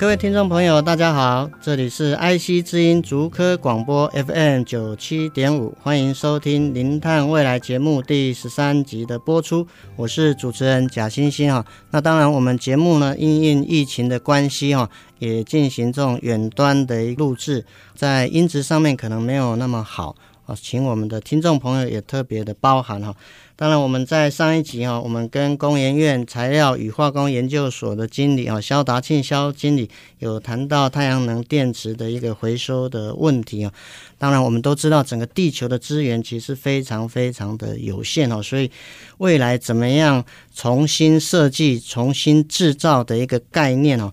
各位听众朋友，大家好，这里是 IC 之音竹科广播 FM 九七点五，欢迎收听《零碳未来》节目第十三集的播出，我是主持人贾欣欣哈。那当然，我们节目呢，因应疫情的关系哈，也进行这种远端的录制，在音质上面可能没有那么好啊，请我们的听众朋友也特别的包涵哈。当然，我们在上一集哈，我们跟工研院材料与化工研究所的经理啊，肖达庆肖经理有谈到太阳能电池的一个回收的问题啊。当然，我们都知道整个地球的资源其实非常非常的有限哦，所以未来怎么样重新设计、重新制造的一个概念哦。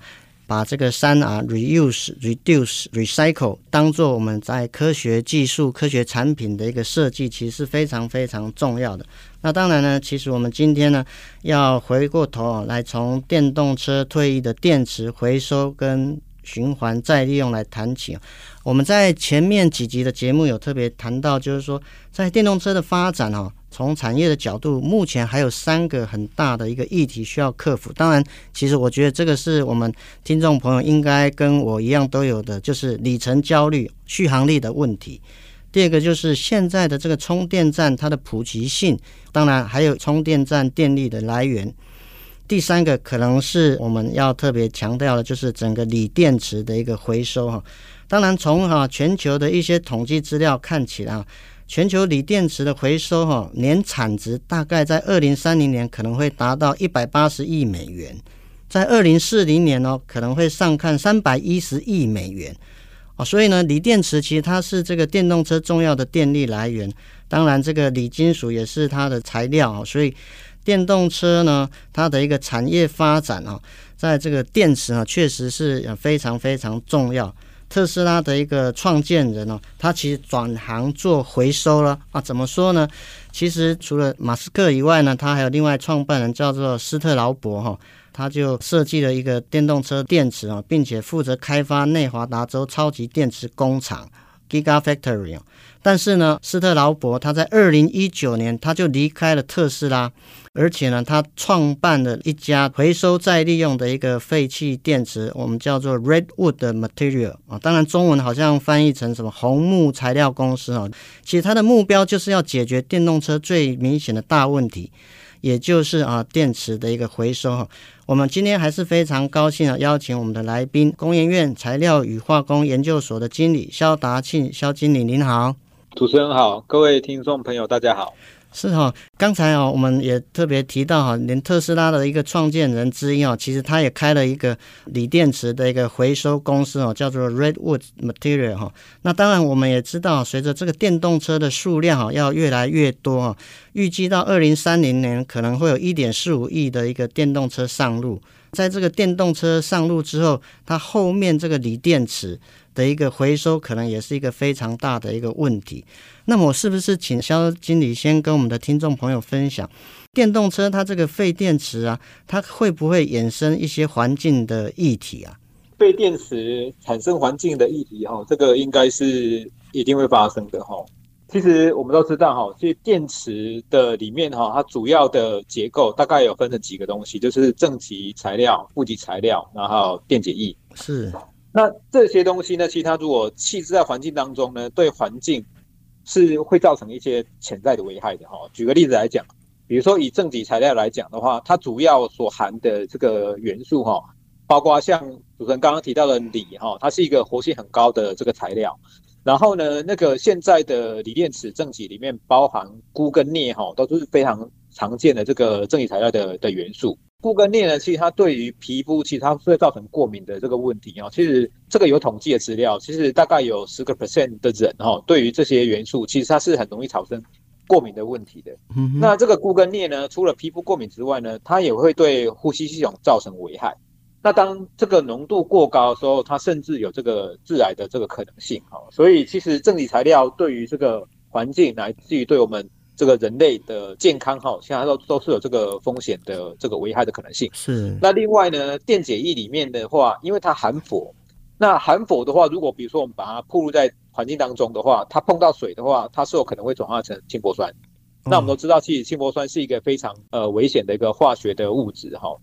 把这个三 R reuse、reduce、recycle 当做我们在科学技术、科学产品的一个设计，其实是非常非常重要的。那当然呢，其实我们今天呢，要回过头来从电动车退役的电池回收跟循环再利用来谈起。我们在前面几集的节目有特别谈到，就是说在电动车的发展哦。从产业的角度，目前还有三个很大的一个议题需要克服。当然，其实我觉得这个是我们听众朋友应该跟我一样都有的，就是里程焦虑、续航力的问题。第二个就是现在的这个充电站它的普及性，当然还有充电站电力的来源。第三个可能是我们要特别强调的，就是整个锂电池的一个回收哈。当然，从哈全球的一些统计资料看起来。全球锂电池的回收，哈，年产值大概在二零三零年可能会达到一百八十亿美元，在二零四零年哦，可能会上看三百一十亿美元，哦，所以呢，锂电池其实它是这个电动车重要的电力来源，当然这个锂金属也是它的材料，所以电动车呢，它的一个产业发展啊，在这个电池啊，确实是非常非常重要。特斯拉的一个创建人哦，他其实转行做回收了啊？怎么说呢？其实除了马斯克以外呢，他还有另外创办人叫做斯特劳伯哈，他就设计了一个电动车电池啊，并且负责开发内华达州超级电池工厂 Gigafactory。但是呢，斯特劳伯他在二零一九年他就离开了特斯拉。而且呢，他创办了一家回收再利用的一个废弃电池，我们叫做 Redwood Material 啊，当然中文好像翻译成什么红木材料公司啊。其实它的目标就是要解决电动车最明显的大问题，也就是啊电池的一个回收。我们今天还是非常高兴啊，邀请我们的来宾，工研院材料与化工研究所的经理肖达庆肖经理，您好。主持人好，各位听众朋友大家好。是哈，刚才哦，我们也特别提到哈，连特斯拉的一个创建人之一哦，其实他也开了一个锂电池的一个回收公司哦，叫做 Redwood Material 哈。那当然，我们也知道，随着这个电动车的数量哈要越来越多哈，预计到二零三零年可能会有一点四五亿的一个电动车上路。在这个电动车上路之后，它后面这个锂电池的一个回收可能也是一个非常大的一个问题。那么，我是不是请肖经理先跟我们的听众朋友分享，电动车它这个废电池啊，它会不会衍生一些环境的议题啊？废电池产生环境的议题哈，这个应该是一定会发生的哈。其实我们都知道哈，其实电池的里面哈，它主要的结构大概有分成几个东西，就是正极材料、负极材料，然后电解液。是。那这些东西呢，其实它如果弃置在环境当中呢，对环境是会造成一些潜在的危害的哈。举个例子来讲，比如说以正极材料来讲的话，它主要所含的这个元素哈，包括像主持人刚刚提到的锂哈，它是一个活性很高的这个材料。然后呢，那个现在的锂电池正极里面包含钴跟镍哈，都是非常常见的这个正极材料的的元素。鈷跟镍呢，其实它对于皮肤，其实它会造成过敏的这个问题啊。其实这个有统计的资料，其实大概有十个 percent 的人哈，对于这些元素，其实它是很容易产生过敏的问题的。嗯，那这个鈷跟镍呢，除了皮肤过敏之外呢，它也会对呼吸系统造成危害。那当这个浓度过高的时候，它甚至有这个致癌的这个可能性。哈，所以其实正极材料对于这个环境，乃至于对我们这个人类的健康，哈，现在都都是有这个风险的这个危害的可能性。是。那另外呢，电解液里面的话，因为它含氟，那含氟的话，如果比如说我们把它暴露在环境当中的话，它碰到水的话，它是有可能会转化成氢铂酸。那我们都知道，其实氢铂酸是一个非常呃危险的一个化学的物质，哈。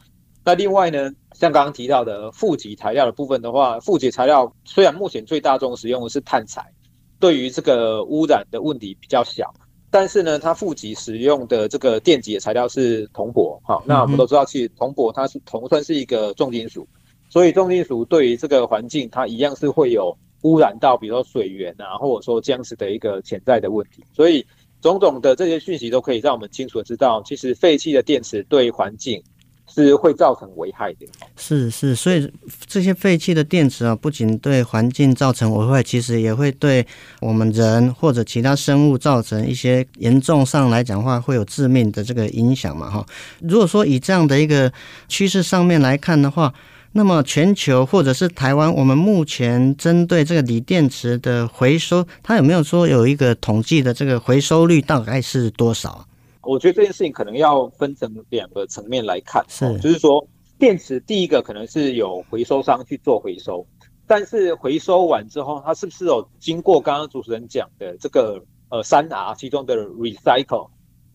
那另外呢，像刚刚提到的负极材料的部分的话，负极材料虽然目前最大众使用的是碳材，对于这个污染的问题比较小，但是呢，它负极使用的这个电极的材料是铜箔。好，那我们都知道，其实铜箔它是铜算是一个重金属，所以重金属对于这个环境，它一样是会有污染到，比如说水源啊，或者说这样子的一个潜在的问题。所以种种的这些讯息都可以让我们清楚的知道，其实废弃的电池对环境。是会造成危害的，是是，所以这些废弃的电池啊，不仅对环境造成危害，其实也会对我们人或者其他生物造成一些严重上来讲话会有致命的这个影响嘛，哈。如果说以这样的一个趋势上面来看的话，那么全球或者是台湾，我们目前针对这个锂电池的回收，它有没有说有一个统计的这个回收率大概是多少？我觉得这件事情可能要分成两个层面来看，是，就是说电池第一个可能是有回收商去做回收，但是回收完之后，它是不是有经过刚刚主持人讲的这个呃三 R 其中的 recycle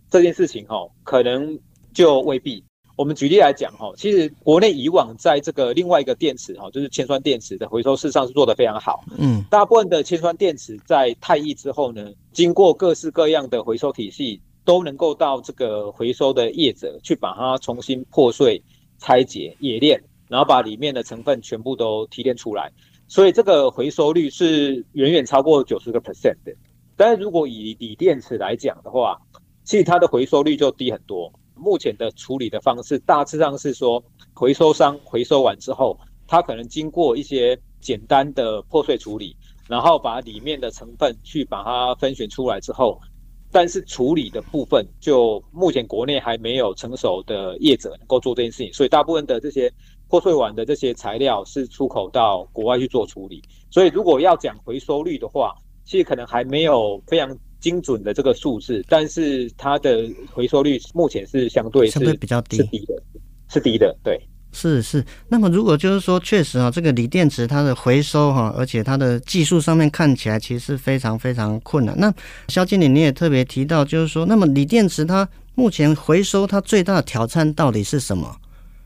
这件事情哈，可能就未必。我们举例来讲哈，其实国内以往在这个另外一个电池哈，就是铅酸电池的回收事实上是做得非常好，嗯，大部分的铅酸电池在太役之后呢，经过各式各样的回收体系。都能够到这个回收的业者去把它重新破碎、拆解、冶炼，然后把里面的成分全部都提炼出来，所以这个回收率是远远超过九十个 percent 的。但是如果以锂电池来讲的话，其实它的回收率就低很多。目前的处理的方式大致上是说，回收商回收完之后，它可能经过一些简单的破碎处理，然后把里面的成分去把它分选出来之后。但是处理的部分，就目前国内还没有成熟的业者能够做这件事情，所以大部分的这些破碎碗的这些材料是出口到国外去做处理。所以如果要讲回收率的话，其实可能还没有非常精准的这个数字，但是它的回收率目前是相对是相对比较低，是低的，是低的，对。是是，那么如果就是说，确实啊，这个锂电池它的回收哈，而且它的技术上面看起来其实是非常非常困难。那肖经理你也特别提到，就是说，那么锂电池它目前回收它最大的挑战到底是什么？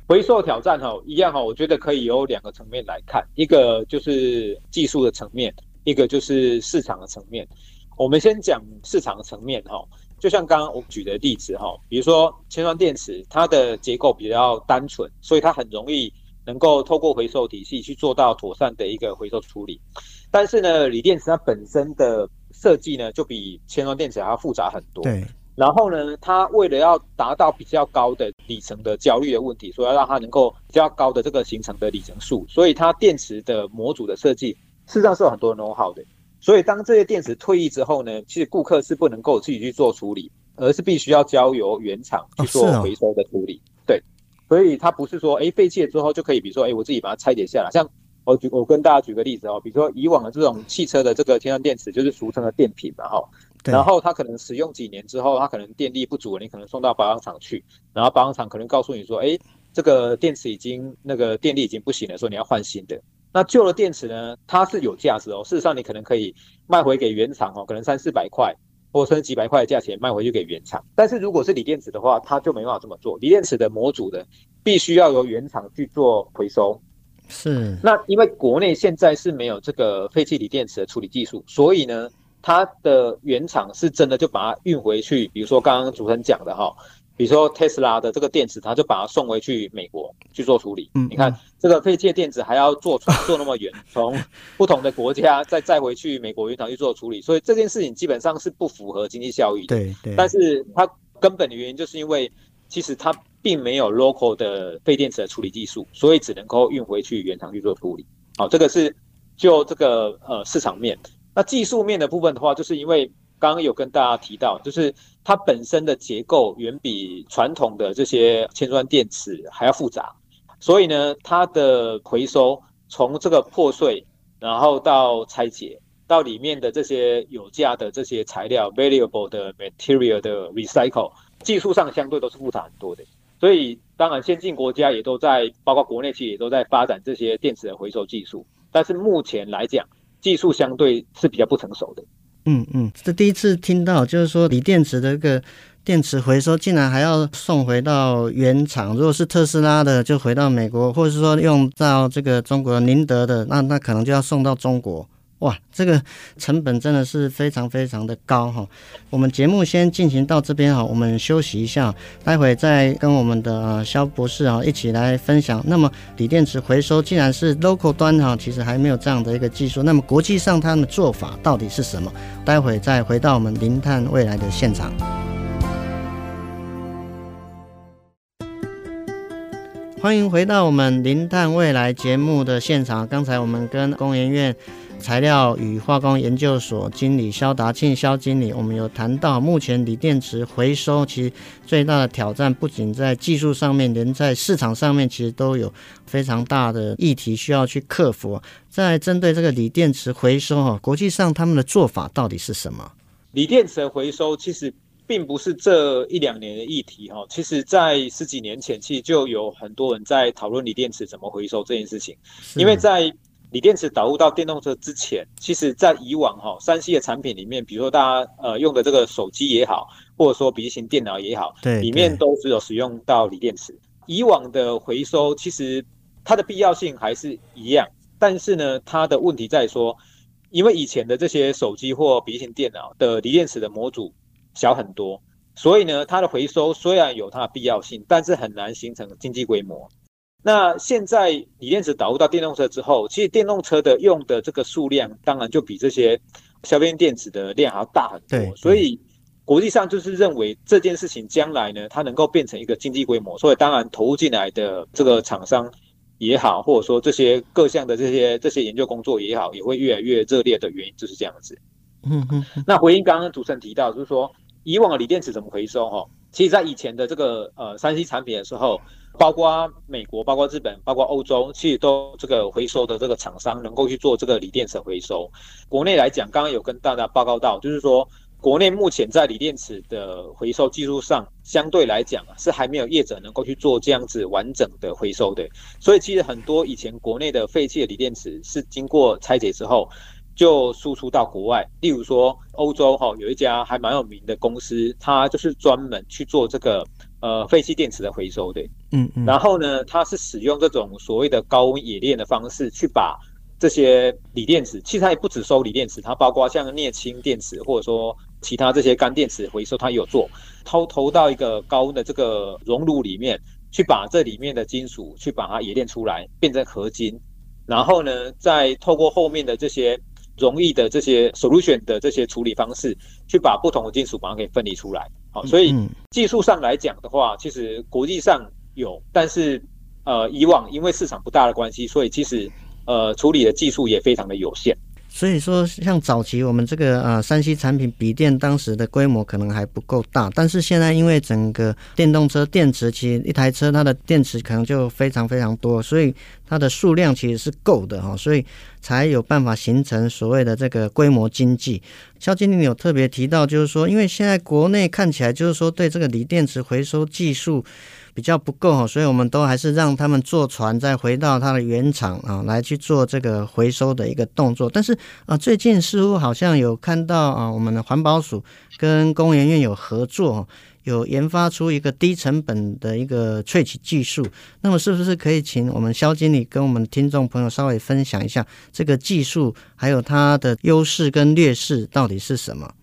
回收挑战哈，一样哈，我觉得可以有两个层面来看，一个就是技术的层面，一个就是市场的层面。我们先讲市场的层面哈。就像刚刚我举的例子哈，比如说铅酸电池，它的结构比较单纯，所以它很容易能够透过回收体系去做到妥善的一个回收处理。但是呢，锂电池它本身的设计呢，就比铅酸电池还要复杂很多。对。然后呢，它为了要达到比较高的里程的焦虑的问题，所以要让它能够比较高的这个形成的里程数，所以它电池的模组的设计，事实上是有很多 know-how 的。所以，当这些电池退役之后呢，其实顾客是不能够自己去做处理，而是必须要交由原厂去做回收的处理。对，所以它不是说，哎，废弃了之后就可以，比如说，哎，我自己把它拆解下来。像我举，我跟大家举个例子哦，比如说以往的这种汽车的这个铅酸电池，就是俗称的电瓶嘛，哈。然后它可能使用几年之后，它可能电力不足了，你可能送到保养厂去，然后保养厂可能告诉你说，哎，这个电池已经那个电力已经不行了，说你要换新的。那旧的电池呢？它是有价值哦。事实上，你可能可以卖回给原厂哦，可能三四百块，或甚至几百块的价钱卖回去给原厂。但是如果是锂电池的话，它就没办法这么做。锂电池的模组的必须要由原厂去做回收。是。那因为国内现在是没有这个废弃锂电池的处理技术，所以呢，它的原厂是真的就把它运回去。比如说刚刚主持人讲的哈。比如说特斯拉的这个电池，它就把它送回去美国去做处理。嗯，你看这个废弃电池还要坐船坐那么远，从不同的国家再再回去美国原厂去做处理，所以这件事情基本上是不符合经济效益的。对对。但是它根本的原因就是因为其实它并没有 local 的废电池的处理技术，所以只能够运回去原厂去做处理。好，这个是就这个呃市场面。那技术面的部分的话，就是因为刚刚有跟大家提到，就是它本身的结构远比传统的这些铅酸电池还要复杂，所以呢，它的回收从这个破碎，然后到拆解，到里面的这些有价的这些材料 valuable 的 material 的 recycle，技术上相对都是复杂很多的。所以，当然先进国家也都在，包括国内企业也都在发展这些电池的回收技术，但是目前来讲，技术相对是比较不成熟的。嗯嗯，这第一次听到，就是说锂电池的一个电池回收，竟然还要送回到原厂。如果是特斯拉的，就回到美国，或者是说用到这个中国宁德的，那那可能就要送到中国。哇，这个成本真的是非常非常的高哈。我们节目先进行到这边哈，我们休息一下，待会再跟我们的肖博士啊一起来分享。那么锂电池回收既然是 local 端哈，其实还没有这样的一个技术，那么国际上他们的做法到底是什么？待会再回到我们零碳未来的现场。欢迎回到我们零碳未来节目的现场。刚才我们跟工研院。材料与化工研究所经理肖达庆肖经理，我们有谈到，目前锂电池回收其实最大的挑战，不仅在技术上面，连在市场上面，其实都有非常大的议题需要去克服。在针对这个锂电池回收哈，国际上他们的做法到底是什么？锂电池回收其实并不是这一两年的议题哈，其实在十几年前，其实就有很多人在讨论锂电池怎么回收这件事情，因为在锂电池导入到电动车之前，其实在以往哈三 C 的产品里面，比如说大家呃用的这个手机也好，或者说笔记型电脑也好，对，里面都只有使用到锂电池。以往的回收其实它的必要性还是一样，但是呢，它的问题在说，因为以前的这些手机或笔记型电脑的锂电池的模组小很多，所以呢，它的回收虽然有它的必要性，但是很难形成经济规模。那现在锂电池导入到电动车之后，其实电动车的用的这个数量，当然就比这些消费电池的量还要大很多。对，所以国际上就是认为这件事情将来呢，它能够变成一个经济规模，所以当然投入进来的这个厂商也好，或者说这些各项的这些这些研究工作也好，也会越来越热烈的原因就是这样子。嗯嗯。那回应刚刚主持人提到，就是说以往的锂电池怎么回收？哈，其实在以前的这个呃三 C 产品的时候。包括美国、包括日本、包括欧洲，其实都这个回收的这个厂商能够去做这个锂电池回收。国内来讲，刚刚有跟大家报告到，就是说国内目前在锂电池的回收技术上，相对来讲，是还没有业者能够去做这样子完整的回收的。所以其实很多以前国内的废弃的锂电池是经过拆解之后，就输出到国外。例如说欧洲哈，有一家还蛮有名的公司，它就是专门去做这个。呃，废弃电池的回收的，嗯嗯，然后呢，它是使用这种所谓的高温冶炼的方式，去把这些锂电池，其实它也不只收锂电池，它包括像镍氢电池或者说其他这些干电池回收，它也有做，投投到一个高温的这个熔炉里面，去把这里面的金属去把它冶炼出来，变成合金，然后呢，再透过后面的这些。容易的这些 solution 的这些处理方式，去把不同的金属把它给分离出来。好，所以技术上来讲的话，其实国际上有，但是呃，以往因为市场不大的关系，所以其实呃，处理的技术也非常的有限。所以说，像早期我们这个呃三 C 产品笔电，当时的规模可能还不够大，但是现在因为整个电动车电池，其实一台车它的电池可能就非常非常多，所以它的数量其实是够的哈，所以才有办法形成所谓的这个规模经济。肖经理有特别提到，就是说，因为现在国内看起来就是说对这个锂电池回收技术。比较不够哈，所以我们都还是让他们坐船再回到它的原厂啊，来去做这个回收的一个动作。但是啊，最近似乎好像有看到啊，我们的环保署跟工研院有合作，有研发出一个低成本的一个萃取技术。那么是不是可以请我们肖经理跟我们听众朋友稍微分享一下这个技术，还有它的优势跟劣势到底是什么？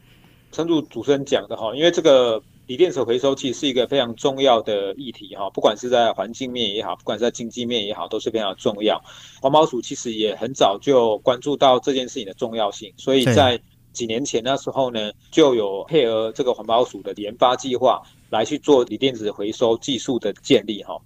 诚如主持人讲的哈，因为这个。锂电池回收其实是一个非常重要的议题哈，不管是在环境面也好，不管是在经济面也好，都是非常重要。环保署其实也很早就关注到这件事情的重要性，所以在几年前那时候呢，就有配合这个环保署的研发计划来去做锂电池回收技术的建立哈。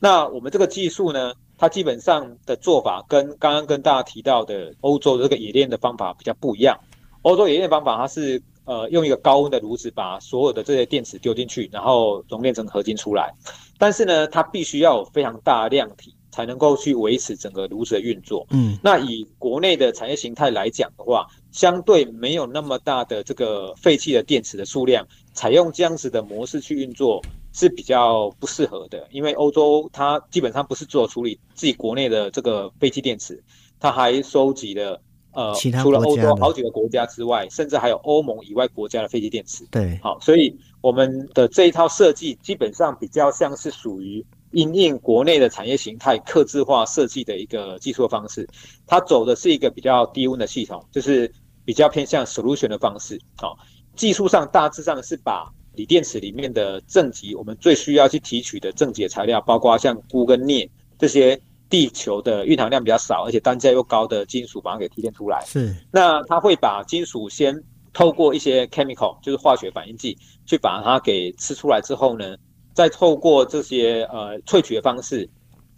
那我们这个技术呢，它基本上的做法跟刚刚跟大家提到的欧洲这个冶炼的方法比较不一样。欧洲冶炼方法它是呃用一个高温的炉子把所有的这些电池丢进去，然后熔炼成合金出来。但是呢，它必须要有非常大的量体，才能够去维持整个炉子的运作。嗯，那以国内的产业形态来讲的话，相对没有那么大的这个废弃的电池的数量，采用这样子的模式去运作是比较不适合的。因为欧洲它基本上不是做处理自己国内的这个废弃电池，它还收集了呃，除了欧洲好几个国家之外，甚至还有欧盟以外国家的废弃电池。对，好，所以我们的这一套设计基本上比较像是属于。因应国内的产业形态，客制化设计的一个技术方式，它走的是一个比较低温的系统，就是比较偏向 solution 的方式。哦，技术上大致上是把锂电池里面的正极，我们最需要去提取的正极材料，包括像钴跟镍这些地球的蕴含量比较少，而且单价又高的金属，把它给提炼出来。是，那它会把金属先透过一些 chemical，就是化学反应剂，去把它给吃出来之后呢，再透过这些呃萃取的方式，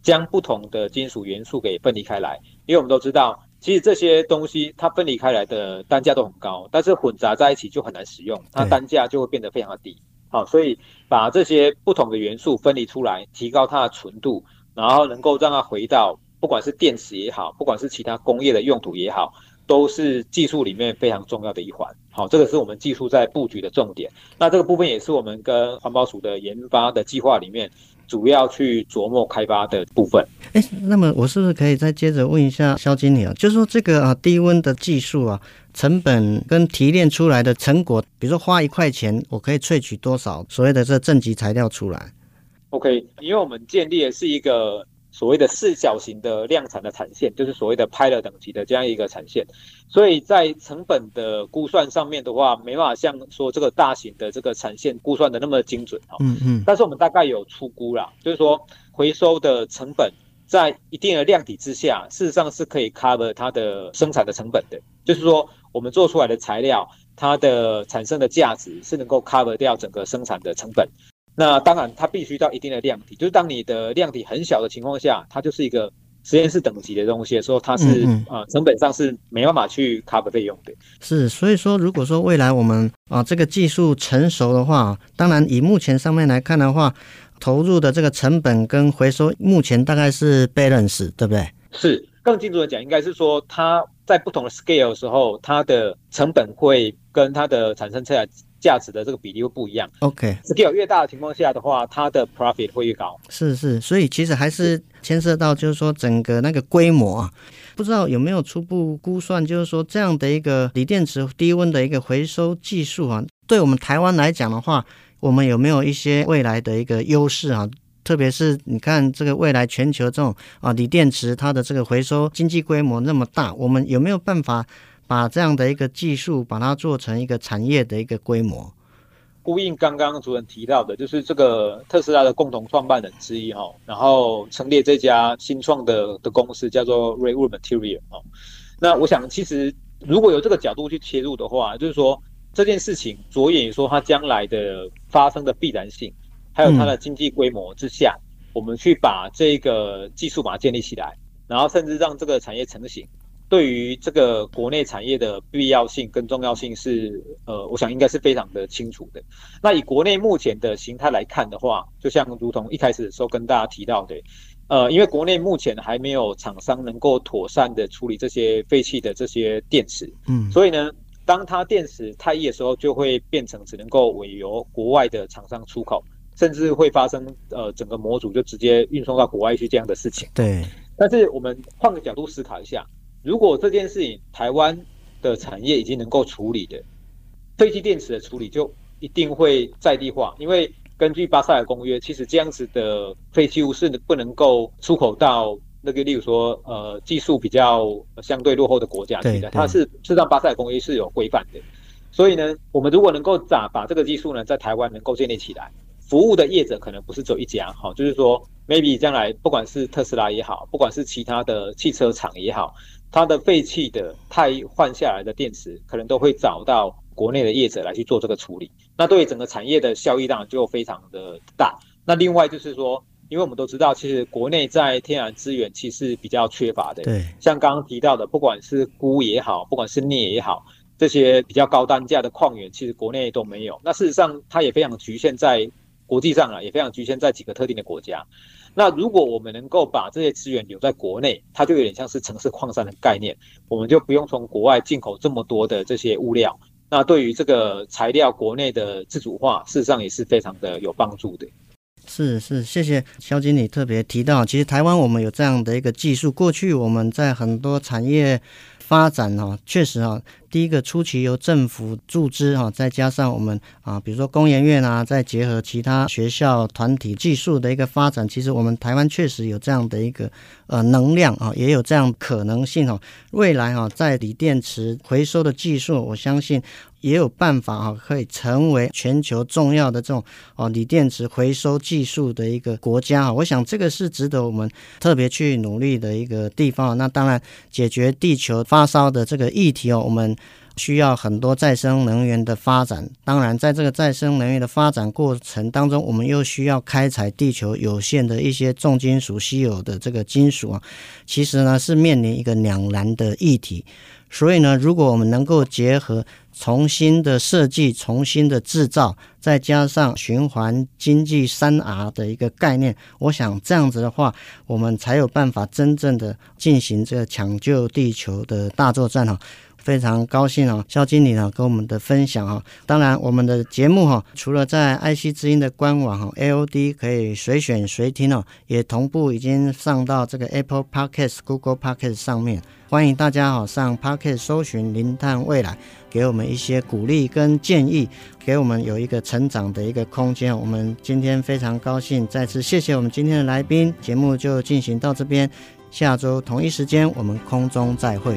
将不同的金属元素给分离开来。因为我们都知道，其实这些东西它分离开来的单价都很高，但是混杂在一起就很难使用，它单价就会变得非常的低。好，所以把这些不同的元素分离出来，提高它的纯度，然后能够让它回到不管是电池也好，不管是其他工业的用途也好。都是技术里面非常重要的一环，好，这个是我们技术在布局的重点。那这个部分也是我们跟环保署的研发的计划里面主要去琢磨开发的部分。哎，那么我是不是可以再接着问一下肖经理啊？就是说这个啊低温的技术啊，成本跟提炼出来的成果，比如说花一块钱，我可以萃取多少所谓的这正极材料出来？OK，因为我们建立的是一个。所谓的四角形的量产的产线，就是所谓的 pilot 等级的这样一个产线，所以在成本的估算上面的话，没办法像说这个大型的这个产线估算的那么精准哈。嗯嗯。但是我们大概有出估啦，就是说回收的成本在一定的量体之下，事实上是可以 cover 它的生产的成本的。就是说我们做出来的材料，它的产生的价值是能够 cover 掉整个生产的成本。那当然，它必须到一定的量体，就是当你的量体很小的情况下，它就是一个实验室等级的东西的时候，它是嗯嗯呃成本上是没办法去 cover 费用的。是，所以说，如果说未来我们啊这个技术成熟的话，当然以目前上面来看的话，投入的这个成本跟回收目前大概是 balance，对不对？是，更精准的讲，应该是说它在不同的 scale 的时候，它的成本会跟它的产生出来。价值的这个比例会不一样。OK，scale 越大的情况下的话，它的 profit 会越高。是是，所以其实还是牵涉到，就是说整个那个规模啊，不知道有没有初步估算，就是说这样的一个锂电池低温的一个回收技术啊，对我们台湾来讲的话，我们有没有一些未来的一个优势啊？特别是你看这个未来全球这种啊锂电池它的这个回收经济规模那么大，我们有没有办法？把这样的一个技术，把它做成一个产业的一个规模。呼应刚刚主任提到的，就是这个特斯拉的共同创办人之一哈，然后成立这家新创的的公司叫做 Raywood Material 哦。那我想，其实如果有这个角度去切入的话，就是说这件事情着眼于说它将来的发生的必然性，还有它的经济规模之下，我们去把这个技术把它建立起来，然后甚至让这个产业成型。对于这个国内产业的必要性跟重要性是，呃，我想应该是非常的清楚的。那以国内目前的形态来看的话，就像如同一开始的时候跟大家提到的，呃，因为国内目前还没有厂商能够妥善的处理这些废弃的这些电池，嗯，所以呢，当它电池太易的时候，就会变成只能够委由国外的厂商出口，甚至会发生呃整个模组就直接运送到国外去这样的事情。对，但是我们换个角度思考一下。如果这件事情台湾的产业已经能够处理的废弃电池的处理，就一定会在地化，因为根据巴塞尔公约，其实这样子的废弃物是不能够出口到那个，例如说呃技术比较相对落后的国家去的，它是是让巴塞尔公约是有规范的。所以呢，我们如果能够把把这个技术呢在台湾能够建立起来，服务的业者可能不是只有一家，好，就是说 maybe 将来不管是特斯拉也好，不管是其他的汽车厂也好。它的废弃的太换下来的电池，可能都会找到国内的业者来去做这个处理。那对整个产业的效益当然就非常的大。那另外就是说，因为我们都知道，其实国内在天然资源其实比较缺乏的。对，像刚刚提到的，不管是钴也好，不管是镍也好，这些比较高单价的矿源，其实国内都没有。那事实上，它也非常局限在国际上啊，也非常局限在几个特定的国家。那如果我们能够把这些资源留在国内，它就有点像是城市矿山的概念，我们就不用从国外进口这么多的这些物料。那对于这个材料国内的自主化，事实上也是非常的有帮助的。是是，谢谢肖经理特别提到，其实台湾我们有这样的一个技术，过去我们在很多产业。发展哈，确实哈，第一个初期由政府注资哈，再加上我们啊，比如说工研院啊，再结合其他学校团体技术的一个发展，其实我们台湾确实有这样的一个呃能量啊，也有这样可能性哈。未来哈，在锂电池回收的技术，我相信。也有办法哈，可以成为全球重要的这种哦锂电池回收技术的一个国家啊！我想这个是值得我们特别去努力的一个地方。那当然，解决地球发烧的这个议题哦，我们需要很多再生能源的发展。当然，在这个再生能源的发展过程当中，我们又需要开采地球有限的一些重金属、稀有的这个金属啊。其实呢，是面临一个两难的议题。所以呢，如果我们能够结合重新的设计、重新的制造，再加上循环经济三 R 的一个概念，我想这样子的话，我们才有办法真正的进行这个抢救地球的大作战哈。非常高兴哦，肖经理呢跟我们的分享啊。当然，我们的节目哈，除了在爱惜之音的官网哈 AOD 可以随选随听哦，也同步已经上到这个 Apple Podcast、Google Podcast 上面。欢迎大家哈上 Podcast 搜寻“零碳未来”，给我们一些鼓励跟建议，给我们有一个成长的一个空间。我们今天非常高兴，再次谢谢我们今天的来宾。节目就进行到这边，下周同一时间我们空中再会。